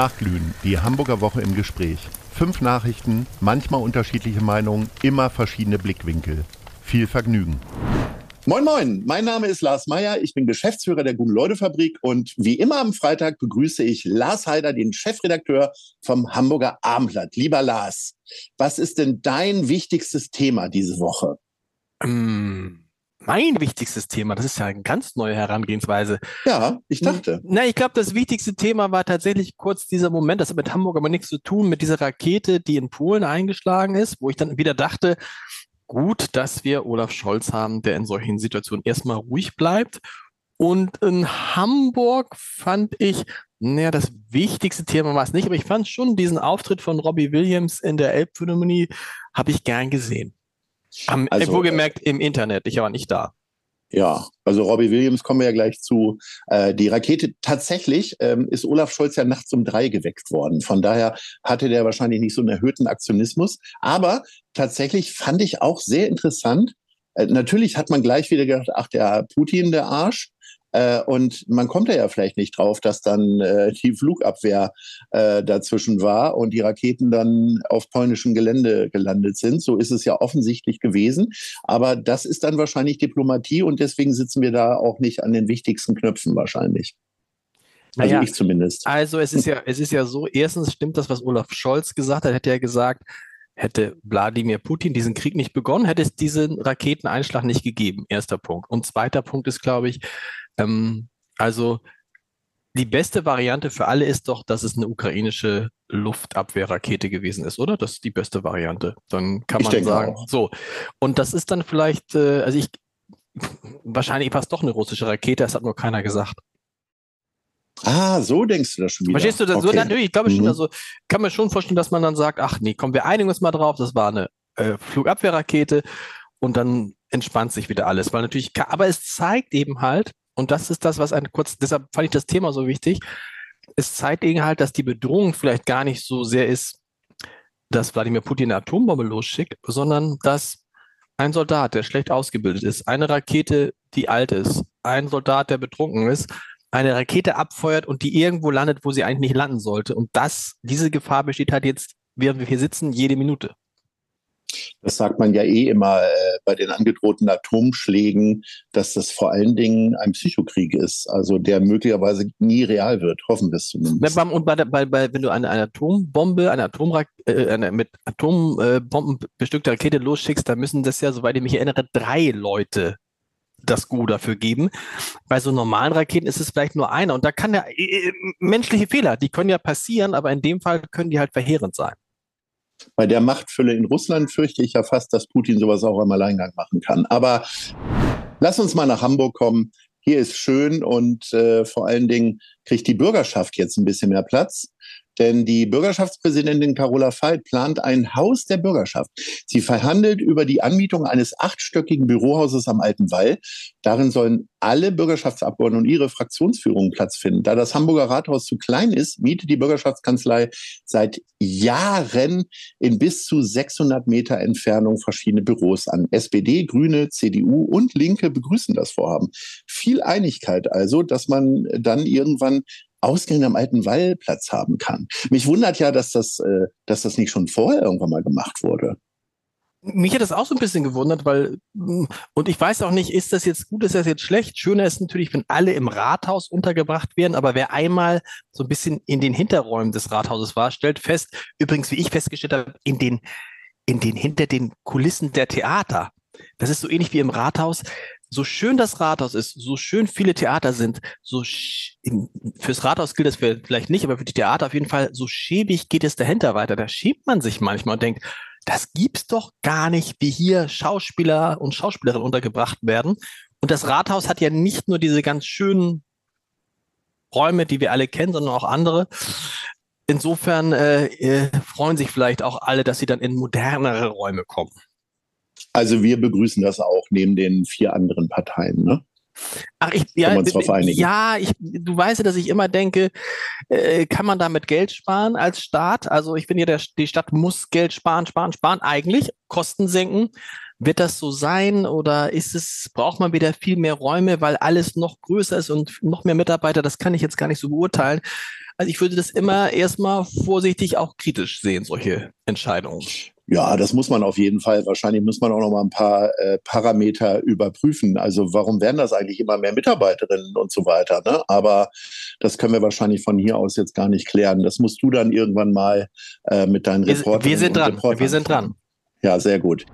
Nachglühen, die Hamburger Woche im Gespräch. Fünf Nachrichten, manchmal unterschiedliche Meinungen, immer verschiedene Blickwinkel. Viel Vergnügen. Moin Moin, mein Name ist Lars Meyer, ich bin Geschäftsführer der Guten-Leute-Fabrik und wie immer am Freitag begrüße ich Lars Heider, den Chefredakteur vom Hamburger Abendblatt. Lieber Lars, was ist denn dein wichtigstes Thema diese Woche? Ähm, mein wichtigstes Thema, das ist ja eine ganz neue Herangehensweise. Ja, ich dachte. Na, ich glaube, das wichtigste Thema war tatsächlich kurz dieser Moment, das hat mit Hamburg aber nichts zu tun, mit dieser Rakete, die in Polen eingeschlagen ist, wo ich dann wieder dachte, gut, dass wir Olaf Scholz haben, der in solchen Situationen erstmal ruhig bleibt. Und in Hamburg fand ich, naja, das wichtigste Thema war es nicht, aber ich fand schon diesen Auftritt von Robbie Williams in der Elbphilharmonie, habe ich gern gesehen. Am, also, wohlgemerkt im Internet, ich war nicht da. Ja, also Robbie Williams kommen wir ja gleich zu. Äh, die Rakete tatsächlich ähm, ist Olaf Scholz ja nachts um drei geweckt worden. Von daher hatte der wahrscheinlich nicht so einen erhöhten Aktionismus. Aber tatsächlich fand ich auch sehr interessant. Äh, natürlich hat man gleich wieder gedacht, ach der Putin, der Arsch. Äh, und man kommt ja vielleicht nicht drauf, dass dann äh, die Flugabwehr äh, dazwischen war und die Raketen dann auf polnischem Gelände gelandet sind. So ist es ja offensichtlich gewesen. Aber das ist dann wahrscheinlich Diplomatie und deswegen sitzen wir da auch nicht an den wichtigsten Knöpfen wahrscheinlich. Also naja, ich zumindest. Also es ist ja, es ist ja so, erstens stimmt das, was Olaf Scholz gesagt hat, hätte er gesagt, Hätte Wladimir Putin diesen Krieg nicht begonnen, hätte es diesen Raketeneinschlag nicht gegeben. Erster Punkt. Und zweiter Punkt ist, glaube ich, ähm, also die beste Variante für alle ist doch, dass es eine ukrainische Luftabwehrrakete gewesen ist, oder? Das ist die beste Variante. Dann kann man sagen, auch. so. Und das ist dann vielleicht, äh, also ich, wahrscheinlich war es doch eine russische Rakete, das hat nur keiner gesagt. Ah, so denkst du das schon wieder. Verstehst du das? Okay. So, natürlich, ich glaube mhm. schon, also kann mir schon vorstellen, dass man dann sagt, ach nee, komm, wir einigen uns mal drauf, das war eine äh, Flugabwehrrakete und dann entspannt sich wieder alles. Weil natürlich, aber es zeigt eben halt, und das ist das, was ein kurz, deshalb fand ich das Thema so wichtig. Es zeigt eben halt, dass die Bedrohung vielleicht gar nicht so sehr ist, dass Wladimir Putin eine Atombombe losschickt, sondern dass ein Soldat, der schlecht ausgebildet ist, eine Rakete, die alt ist, ein Soldat, der betrunken ist, eine Rakete abfeuert und die irgendwo landet, wo sie eigentlich nicht landen sollte. Und das, diese Gefahr besteht halt jetzt, während wir hier sitzen, jede Minute. Das sagt man ja eh immer äh, bei den angedrohten Atomschlägen, dass das vor allen Dingen ein Psychokrieg ist, also der möglicherweise nie real wird, hoffen wir es zumindest. Und bei, bei, bei, wenn du eine, eine Atombombe, eine Atomrak äh, eine mit Atombomben bestückte Rakete losschickst, dann müssen das ja, soweit ich mich erinnere, drei Leute das Go dafür geben. Bei so normalen Raketen ist es vielleicht nur einer und da kann ja äh, äh, menschliche Fehler, die können ja passieren, aber in dem Fall können die halt verheerend sein. Bei der Machtfülle in Russland fürchte ich ja fast, dass Putin sowas auch im Alleingang machen kann. Aber lass uns mal nach Hamburg kommen. Hier ist schön und äh, vor allen Dingen kriegt die Bürgerschaft jetzt ein bisschen mehr Platz. Denn die Bürgerschaftspräsidentin Carola Veit plant ein Haus der Bürgerschaft. Sie verhandelt über die Anmietung eines achtstöckigen Bürohauses am Alten Wall. Darin sollen alle Bürgerschaftsabgeordneten und ihre Fraktionsführungen Platz finden. Da das Hamburger Rathaus zu klein ist, mietet die Bürgerschaftskanzlei seit Jahren in bis zu 600 Meter Entfernung verschiedene Büros an. SPD, Grüne, CDU und Linke begrüßen das Vorhaben. Viel Einigkeit also, dass man dann irgendwann Ausgänge am alten Wallplatz haben kann. Mich wundert ja, dass das, äh, dass das nicht schon vorher irgendwann mal gemacht wurde. Mich hat das auch so ein bisschen gewundert, weil, mm, und ich weiß auch nicht, ist das jetzt gut, ist das jetzt schlecht? Schöner ist natürlich, wenn alle im Rathaus untergebracht werden, aber wer einmal so ein bisschen in den Hinterräumen des Rathauses war, stellt fest, übrigens, wie ich festgestellt habe, in den, in den, hinter den Kulissen der Theater. Das ist so ähnlich wie im Rathaus so schön das Rathaus ist, so schön viele Theater sind, so fürs Rathaus gilt das vielleicht nicht, aber für die Theater auf jeden Fall, so schäbig geht es dahinter weiter. Da schiebt man sich manchmal und denkt, das gibt's doch gar nicht, wie hier Schauspieler und Schauspielerinnen untergebracht werden. Und das Rathaus hat ja nicht nur diese ganz schönen Räume, die wir alle kennen, sondern auch andere. Insofern äh, äh, freuen sich vielleicht auch alle, dass sie dann in modernere Räume kommen. Also wir begrüßen das auch neben den vier anderen Parteien, ne? Ach, ich, ja, ja ich, du weißt ja, dass ich immer denke, äh, kann man damit Geld sparen als Staat? Also ich finde ja, der, die Stadt muss Geld sparen, sparen, sparen, eigentlich Kosten senken. Wird das so sein oder ist es, braucht man wieder viel mehr Räume, weil alles noch größer ist und noch mehr Mitarbeiter? Das kann ich jetzt gar nicht so beurteilen. Also ich würde das immer erstmal vorsichtig auch kritisch sehen, solche Entscheidungen. Ja, das muss man auf jeden Fall. Wahrscheinlich muss man auch noch mal ein paar äh, Parameter überprüfen. Also warum werden das eigentlich immer mehr Mitarbeiterinnen und so weiter? Ne? Aber das können wir wahrscheinlich von hier aus jetzt gar nicht klären. Das musst du dann irgendwann mal äh, mit deinen Reportern. Wir sind dran. Wir sind dran. Ja, sehr gut.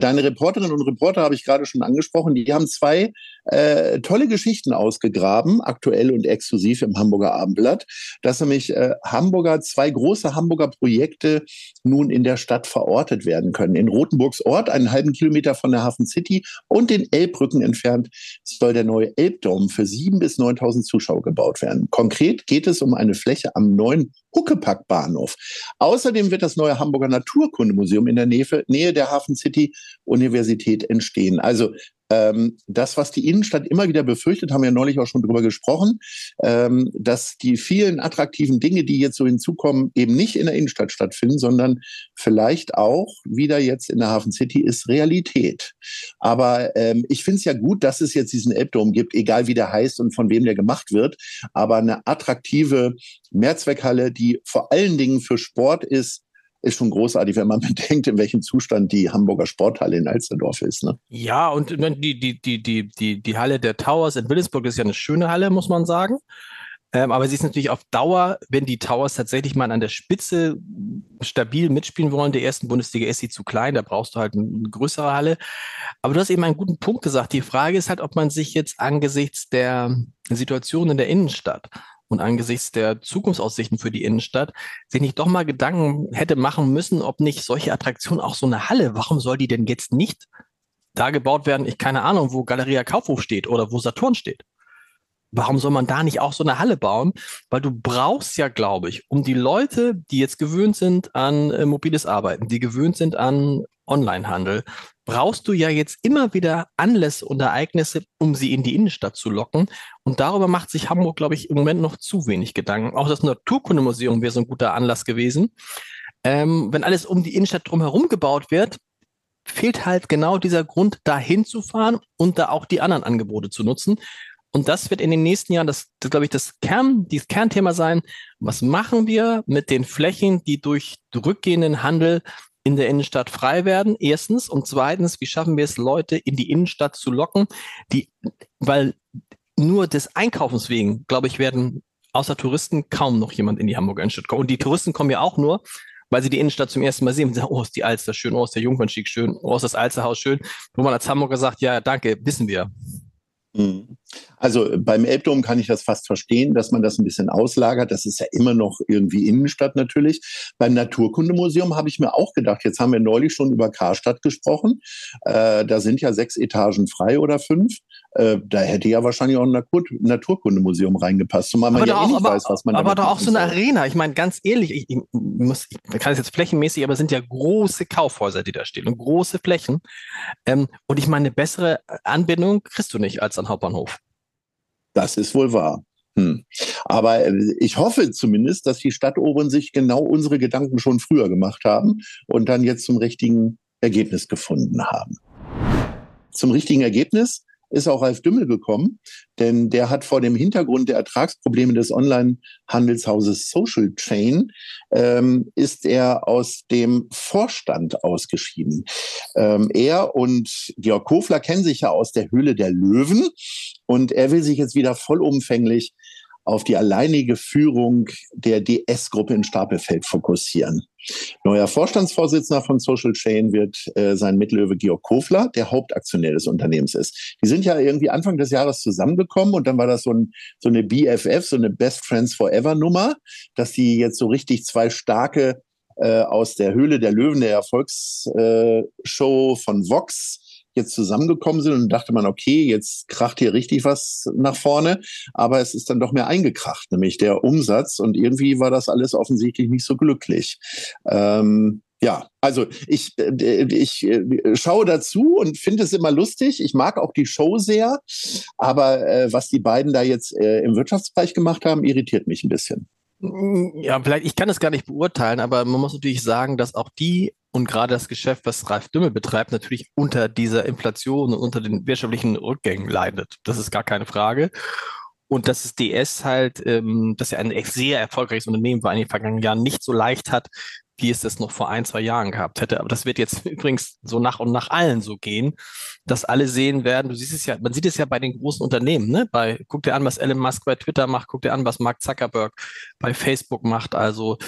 Deine Reporterinnen und Reporter habe ich gerade schon angesprochen. Die haben zwei äh, tolle Geschichten ausgegraben, aktuell und exklusiv im Hamburger Abendblatt, dass nämlich äh, Hamburger, zwei große Hamburger Projekte nun in der Stadt verortet werden können. In Rothenburgs Ort, einen halben Kilometer von der Hafen City und den Elbbrücken entfernt, soll der neue Elbdom für sieben bis 9.000 Zuschauer gebaut werden. Konkret geht es um eine Fläche am neuen Huckepack-Bahnhof. Außerdem wird das neue Hamburger Naturkundemuseum in der Nähe, Nähe der Hafen City Universität entstehen. Also ähm, das, was die Innenstadt immer wieder befürchtet, haben wir neulich auch schon drüber gesprochen, ähm, dass die vielen attraktiven Dinge, die jetzt so hinzukommen, eben nicht in der Innenstadt stattfinden, sondern vielleicht auch wieder jetzt in der Hafen City ist Realität. Aber ähm, ich finde es ja gut, dass es jetzt diesen Elbdom gibt, egal wie der heißt und von wem der gemacht wird. Aber eine attraktive Mehrzweckhalle, die vor allen Dingen für Sport ist, ist schon großartig, wenn man bedenkt, in welchem Zustand die Hamburger Sporthalle in Alsterdorf ist. Ne? Ja, und die, die, die, die, die, die Halle der Towers in Williamsburg ist ja eine schöne Halle, muss man sagen. Ähm, aber sie ist natürlich auf Dauer, wenn die Towers tatsächlich mal an der Spitze stabil mitspielen wollen, der ersten Bundesliga ist sie zu klein, da brauchst du halt eine größere Halle. Aber du hast eben einen guten Punkt gesagt. Die Frage ist halt, ob man sich jetzt angesichts der Situation in der Innenstadt und angesichts der Zukunftsaussichten für die Innenstadt sich nicht doch mal Gedanken hätte machen müssen, ob nicht solche Attraktionen auch so eine Halle, warum soll die denn jetzt nicht da gebaut werden? Ich keine Ahnung, wo Galeria Kaufhof steht oder wo Saturn steht. Warum soll man da nicht auch so eine Halle bauen? Weil du brauchst ja, glaube ich, um die Leute, die jetzt gewöhnt sind an äh, mobiles Arbeiten, die gewöhnt sind an Onlinehandel, brauchst du ja jetzt immer wieder Anlässe und Ereignisse, um sie in die Innenstadt zu locken. Und darüber macht sich Hamburg, glaube ich, im Moment noch zu wenig Gedanken. Auch das Naturkundemuseum wäre so ein guter Anlass gewesen. Ähm, wenn alles um die Innenstadt drumherum gebaut wird, fehlt halt genau dieser Grund, da hinzufahren und da auch die anderen Angebote zu nutzen. Und das wird in den nächsten Jahren, das, das glaube ich, das Kern, dieses Kernthema sein. Was machen wir mit den Flächen, die durch rückgehenden Handel in der Innenstadt frei werden, erstens. Und zweitens, wie schaffen wir es, Leute in die Innenstadt zu locken, die, weil nur des Einkaufens wegen, glaube ich, werden außer Touristen kaum noch jemand in die Hamburger Innenstadt kommen. Und die Touristen kommen ja auch nur, weil sie die Innenstadt zum ersten Mal sehen und sagen, oh, ist die Alster schön, oh, ist der Jungfernstieg schön, oh, ist das Alsterhaus schön. Wo man als Hamburger sagt, ja, danke, wissen wir. Mhm. Also beim Elbdom kann ich das fast verstehen, dass man das ein bisschen auslagert. Das ist ja immer noch irgendwie Innenstadt natürlich. Beim Naturkundemuseum habe ich mir auch gedacht, jetzt haben wir neulich schon über Karstadt gesprochen. Äh, da sind ja sechs Etagen frei oder fünf. Äh, da hätte ja wahrscheinlich auch ein Natur Naturkundemuseum reingepasst, zumal man aber ja eh nicht aber, weiß, was man Aber doch auch so eine Arena. Ich meine, ganz ehrlich, ich, ich muss, ich kann es jetzt flächenmäßig, aber es sind ja große Kaufhäuser, die da stehen und große Flächen. Ähm, und ich meine, eine bessere Anbindung kriegst du nicht als an Hauptbahnhof. Das ist wohl wahr. Hm. Aber äh, ich hoffe zumindest, dass die Stadtoberen sich genau unsere Gedanken schon früher gemacht haben und dann jetzt zum richtigen Ergebnis gefunden haben. Zum richtigen Ergebnis ist auch Ralf Dümmel gekommen, denn der hat vor dem Hintergrund der Ertragsprobleme des Online-Handelshauses Social Chain, ähm, ist er aus dem Vorstand ausgeschieden. Ähm, er und Georg Kofler kennen sich ja aus der Höhle der Löwen und er will sich jetzt wieder vollumfänglich auf die alleinige Führung der DS-Gruppe in Stapelfeld fokussieren. Neuer Vorstandsvorsitzender von Social Chain wird äh, sein Mitlöwe Georg Kofler, der Hauptaktionär des Unternehmens ist. Die sind ja irgendwie Anfang des Jahres zusammengekommen und dann war das so, ein, so eine BFF, so eine Best Friends Forever Nummer, dass die jetzt so richtig zwei starke äh, aus der Höhle der Löwen, der Erfolgsshow äh, von Vox, jetzt zusammengekommen sind und dachte man, okay, jetzt kracht hier richtig was nach vorne, aber es ist dann doch mehr eingekracht, nämlich der Umsatz und irgendwie war das alles offensichtlich nicht so glücklich. Ähm, ja, also ich, äh, ich äh, schaue dazu und finde es immer lustig. Ich mag auch die Show sehr, aber äh, was die beiden da jetzt äh, im Wirtschaftsbereich gemacht haben, irritiert mich ein bisschen. Ja, vielleicht, ich kann es gar nicht beurteilen, aber man muss natürlich sagen, dass auch die und gerade das Geschäft, was Ralf Dümmel betreibt, natürlich unter dieser Inflation und unter den wirtschaftlichen Rückgängen leidet. Das ist gar keine Frage. und dass es DS halt, ähm, dass ja ein sehr erfolgreiches Unternehmen war in den vergangenen Jahren, nicht so leicht hat, wie es das noch vor ein, zwei Jahren gehabt hätte. Aber das wird jetzt übrigens so nach und nach allen so gehen, dass alle sehen werden, du siehst es ja, man sieht es ja bei den großen Unternehmen, ne? Bei, guck dir an, was Elon Musk bei Twitter macht, guck dir an, was Mark Zuckerberg bei Facebook macht. Also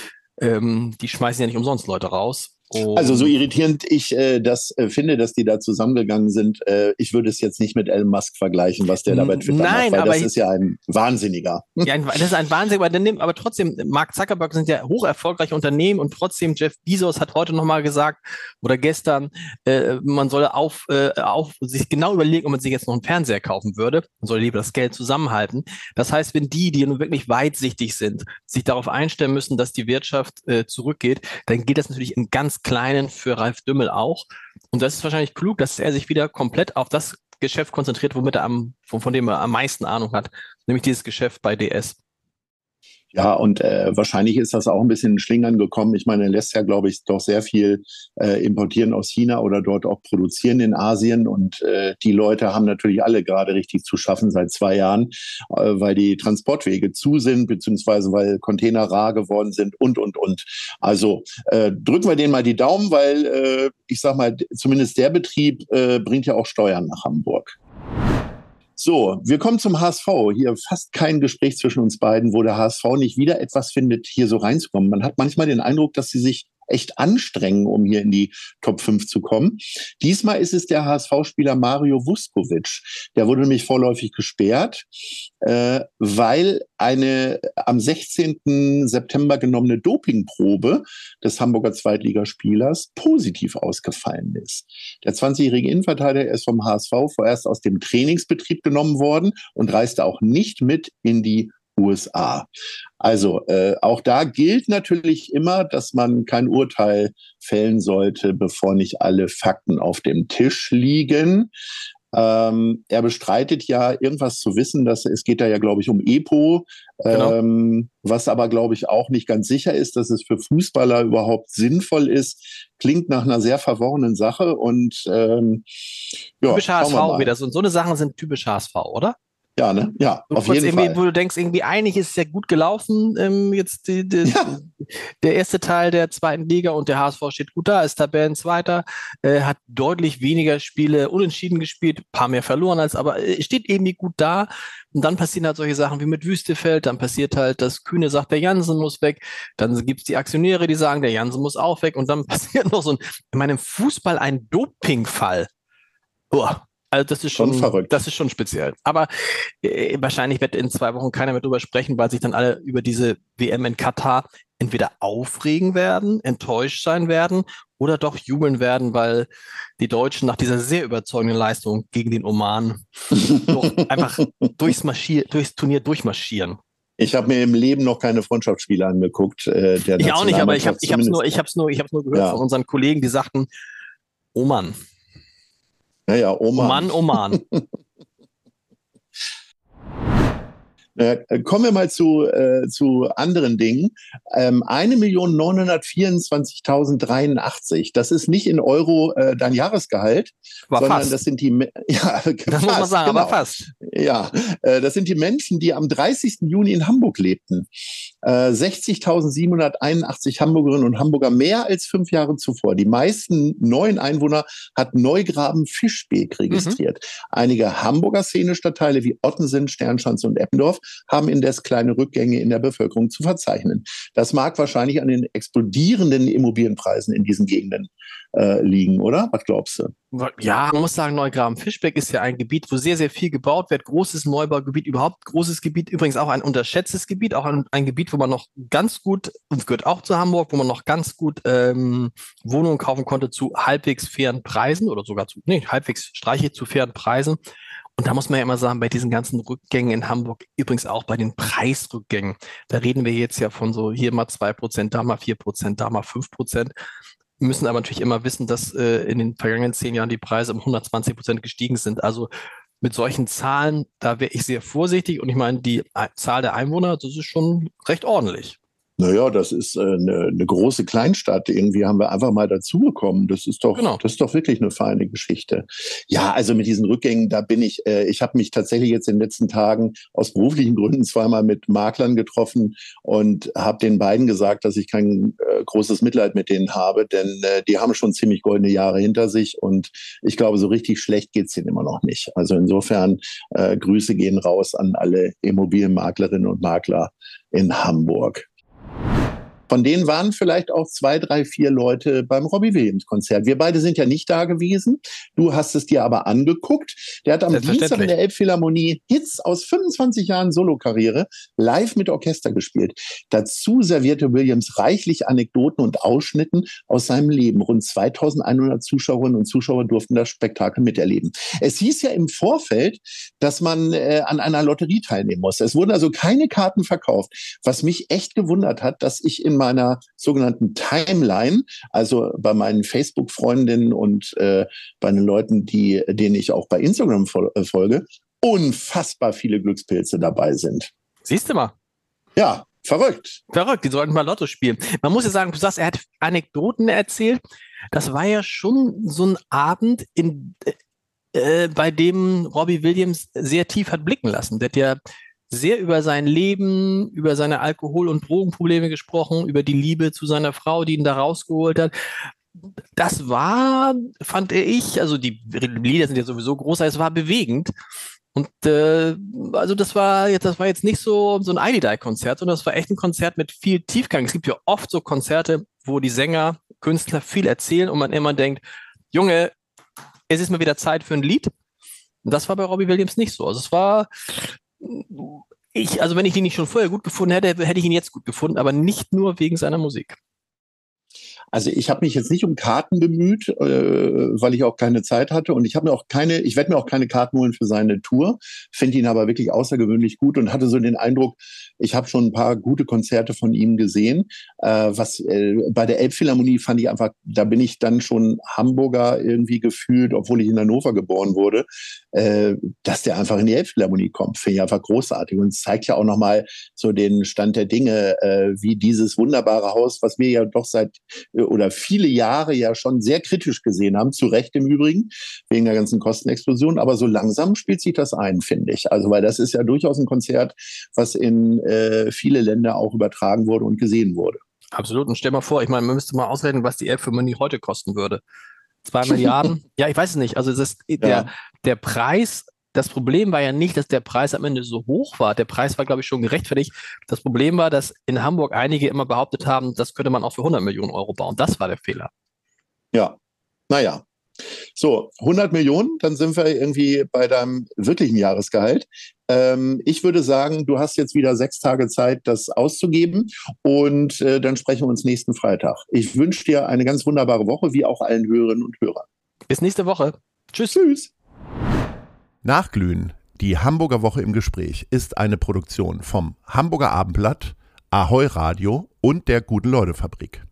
ähm, die schmeißen ja nicht umsonst Leute raus. Und also so irritierend ich äh, das äh, finde, dass die da zusammengegangen sind, äh, ich würde es jetzt nicht mit Elon Musk vergleichen, was der da bei Twitter Nein, macht, weil aber das ist ja ein Wahnsinniger. Ja, ein, das ist ein Wahnsinniger, aber, aber trotzdem, Mark Zuckerberg sind ja hoch erfolgreiche Unternehmen und trotzdem Jeff Bezos hat heute nochmal gesagt oder gestern, äh, man solle auf, äh, auf sich genau überlegen, ob man sich jetzt noch einen Fernseher kaufen würde. Man soll lieber das Geld zusammenhalten. Das heißt, wenn die, die nun wirklich weitsichtig sind, sich darauf einstellen müssen, dass die Wirtschaft äh, zurückgeht, dann geht das natürlich in ganz Kleinen für Ralf Dümmel auch. Und das ist wahrscheinlich klug, dass er sich wieder komplett auf das Geschäft konzentriert, womit er am, von, von dem er am meisten Ahnung hat, nämlich dieses Geschäft bei DS. Ja, und äh, wahrscheinlich ist das auch ein bisschen in Schlingern gekommen. Ich meine, er lässt ja, glaube ich, doch sehr viel äh, importieren aus China oder dort auch produzieren in Asien. Und äh, die Leute haben natürlich alle gerade richtig zu schaffen seit zwei Jahren, äh, weil die Transportwege zu sind, beziehungsweise weil Container rar geworden sind und, und, und. Also äh, drücken wir denen mal die Daumen, weil äh, ich sag mal, zumindest der Betrieb äh, bringt ja auch Steuern nach Hamburg. So, wir kommen zum HSV. Hier fast kein Gespräch zwischen uns beiden, wo der HSV nicht wieder etwas findet, hier so reinzukommen. Man hat manchmal den Eindruck, dass sie sich echt anstrengen, um hier in die Top 5 zu kommen. Diesmal ist es der HSV-Spieler Mario Vuskovic. Der wurde nämlich vorläufig gesperrt, äh, weil eine am 16. September genommene Dopingprobe des Hamburger Zweitligaspielers positiv ausgefallen ist. Der 20-jährige Innenverteidiger ist vom HSV vorerst aus dem Trainingsbetrieb genommen worden und reiste auch nicht mit in die USA. Also äh, auch da gilt natürlich immer, dass man kein Urteil fällen sollte, bevor nicht alle Fakten auf dem Tisch liegen. Ähm, er bestreitet ja irgendwas zu wissen, dass es geht da ja, glaube ich, um EPO, genau. ähm, was aber, glaube ich, auch nicht ganz sicher ist, dass es für Fußballer überhaupt sinnvoll ist. Klingt nach einer sehr verworrenen Sache und ähm, ja, typisch HSV wieder. So, so eine Sachen sind typisch HSV, oder? Ja, ne? Ja, so auf jeden Fall. Wo du denkst, irgendwie eigentlich ist es ja gut gelaufen, ähm, jetzt die, die, ja. der erste Teil der zweiten Liga und der HSV steht gut da, ist Tabellenzweiter, äh, hat deutlich weniger Spiele unentschieden gespielt, paar mehr verloren als, aber äh, steht irgendwie gut da. Und dann passieren halt solche Sachen wie mit Wüstefeld, dann passiert halt, dass Kühne sagt, der Jansen muss weg, dann gibt's die Aktionäre, die sagen, der Jansen muss auch weg und dann passiert noch so ein, in meinem Fußball ein Dopingfall. Boah, also das ist schon, schon verrückt. Das ist schon speziell. Aber äh, wahrscheinlich wird in zwei Wochen keiner mehr drüber sprechen, weil sich dann alle über diese WM in Katar entweder aufregen werden, enttäuscht sein werden oder doch jubeln werden, weil die Deutschen nach dieser sehr überzeugenden Leistung gegen den Oman doch einfach durchs, Marschier, durchs Turnier durchmarschieren. Ich habe mir im Leben noch keine Freundschaftsspiele angeguckt. Äh, ich auch nicht, aber ich habe es nur, ich hab's nur, ich hab's nur gehört ja. von unseren Kollegen, die sagten, oh Mann, naja, Oman. Oman, Oman. Äh, kommen wir mal zu, äh, zu anderen Dingen. Ähm, 1.924.083. Das ist nicht in Euro äh, dein Jahresgehalt, War sondern fast. das sind die, ja, das fast, muss man sagen, genau. aber fast. Ja, äh, das sind die Menschen, die am 30. Juni in Hamburg lebten. Äh, 60.781 Hamburgerinnen und Hamburger mehr als fünf Jahre zuvor. Die meisten neuen Einwohner hat Neugraben Fischbeek registriert. Mhm. Einige Hamburger Szenestadtteile wie Ottensen, Sternschanze und Eppendorf haben indes kleine Rückgänge in der Bevölkerung zu verzeichnen. Das mag wahrscheinlich an den explodierenden Immobilienpreisen in diesen Gegenden äh, liegen, oder? Was glaubst du? Ja, man muss sagen, Neugraben-Fischbeck ist ja ein Gebiet, wo sehr, sehr viel gebaut wird. Großes Neubaugebiet, überhaupt großes Gebiet. Übrigens auch ein unterschätztes Gebiet, auch ein, ein Gebiet, wo man noch ganz gut, und gehört auch zu Hamburg, wo man noch ganz gut ähm, Wohnungen kaufen konnte zu halbwegs fairen Preisen oder sogar zu, nee, halbwegs streiche zu fairen Preisen. Und da muss man ja immer sagen, bei diesen ganzen Rückgängen in Hamburg, übrigens auch bei den Preisrückgängen, da reden wir jetzt ja von so hier mal zwei Prozent, da mal vier Prozent, da mal fünf Prozent. Wir müssen aber natürlich immer wissen, dass äh, in den vergangenen zehn Jahren die Preise um 120 Prozent gestiegen sind. Also mit solchen Zahlen, da wäre ich sehr vorsichtig. Und ich meine, die Zahl der Einwohner, das ist schon recht ordentlich. Naja, das ist äh, eine, eine große Kleinstadt. Irgendwie haben wir einfach mal dazugekommen. Das ist doch, genau. das ist doch wirklich eine feine Geschichte. Ja, also mit diesen Rückgängen, da bin ich, äh, ich habe mich tatsächlich jetzt in den letzten Tagen aus beruflichen Gründen zweimal mit Maklern getroffen und habe den beiden gesagt, dass ich kein äh, großes Mitleid mit denen habe, denn äh, die haben schon ziemlich goldene Jahre hinter sich und ich glaube, so richtig schlecht geht's denen immer noch nicht. Also insofern äh, Grüße gehen raus an alle Immobilienmaklerinnen und Makler in Hamburg. Von denen waren vielleicht auch zwei, drei, vier Leute beim Robbie Williams Konzert. Wir beide sind ja nicht da gewesen. Du hast es dir aber angeguckt. Der hat am Dienstag in der Elbphilharmonie Hits aus 25 Jahren Solokarriere live mit Orchester gespielt. Dazu servierte Williams reichlich Anekdoten und Ausschnitten aus seinem Leben. Rund 2100 Zuschauerinnen und Zuschauer durften das Spektakel miterleben. Es hieß ja im Vorfeld, dass man äh, an einer Lotterie teilnehmen muss. Es wurden also keine Karten verkauft, was mich echt gewundert hat, dass ich im meiner sogenannten Timeline, also bei meinen Facebook-Freundinnen und äh, bei den Leuten, die, denen ich auch bei Instagram äh, folge, unfassbar viele Glückspilze dabei sind. Siehst du mal. Ja, verrückt. Verrückt, die sollten mal Lotto spielen. Man muss ja sagen, du sagst, er hat Anekdoten erzählt. Das war ja schon so ein Abend, in, äh bei dem Robbie Williams sehr tief hat blicken lassen. Der hat ja sehr über sein Leben, über seine Alkohol- und Drogenprobleme gesprochen, über die Liebe zu seiner Frau, die ihn da rausgeholt hat. Das war, fand ich, also die Lieder sind ja sowieso groß, es war bewegend. Und äh, also das war jetzt, das war jetzt nicht so so ein ID-Konzert, sondern das war echt ein Konzert mit viel Tiefgang. Es gibt ja oft so Konzerte, wo die Sänger, Künstler viel erzählen und man immer denkt, Junge, es ist mal wieder Zeit für ein Lied. Und das war bei Robbie Williams nicht so. Also es war ich, also wenn ich ihn nicht schon vorher gut gefunden hätte, hätte ich ihn jetzt gut gefunden, aber nicht nur wegen seiner Musik. Also ich habe mich jetzt nicht um Karten bemüht, äh, weil ich auch keine Zeit hatte. Und ich habe mir auch keine, ich werde mir auch keine Karten holen für seine Tour, finde ihn aber wirklich außergewöhnlich gut und hatte so den Eindruck, ich habe schon ein paar gute Konzerte von ihm gesehen. Äh, was äh, bei der Elbphilharmonie fand ich einfach, da bin ich dann schon Hamburger irgendwie gefühlt, obwohl ich in Hannover geboren wurde, äh, dass der einfach in die Elbphilharmonie kommt, finde ich einfach großartig und zeigt ja auch nochmal so den Stand der Dinge, äh, wie dieses wunderbare Haus, was wir ja doch seit oder viele Jahre ja schon sehr kritisch gesehen haben, zu Recht im Übrigen, wegen der ganzen Kostenexplosion. Aber so langsam spielt sich das ein, finde ich. Also, weil das ist ja durchaus ein Konzert, was in äh, viele Länder auch übertragen wurde und gesehen wurde. Absolut. Und stell mal vor, ich meine, man müsste mal ausrechnen, was die Elbphilharmonie heute kosten würde. Zwei Milliarden? ja, ich weiß es nicht. Also es ist der, ja. der Preis das Problem war ja nicht, dass der Preis am Ende so hoch war. Der Preis war, glaube ich, schon gerechtfertigt. Das Problem war, dass in Hamburg einige immer behauptet haben, das könnte man auch für 100 Millionen Euro bauen. Das war der Fehler. Ja, naja. So, 100 Millionen, dann sind wir irgendwie bei deinem wirklichen Jahresgehalt. Ähm, ich würde sagen, du hast jetzt wieder sechs Tage Zeit, das auszugeben und äh, dann sprechen wir uns nächsten Freitag. Ich wünsche dir eine ganz wunderbare Woche, wie auch allen Hörerinnen und Hörern. Bis nächste Woche. Tschüss. Tschüss. Nachglühen, die Hamburger Woche im Gespräch, ist eine Produktion vom Hamburger Abendblatt, Ahoi Radio und der Guten Leute Fabrik.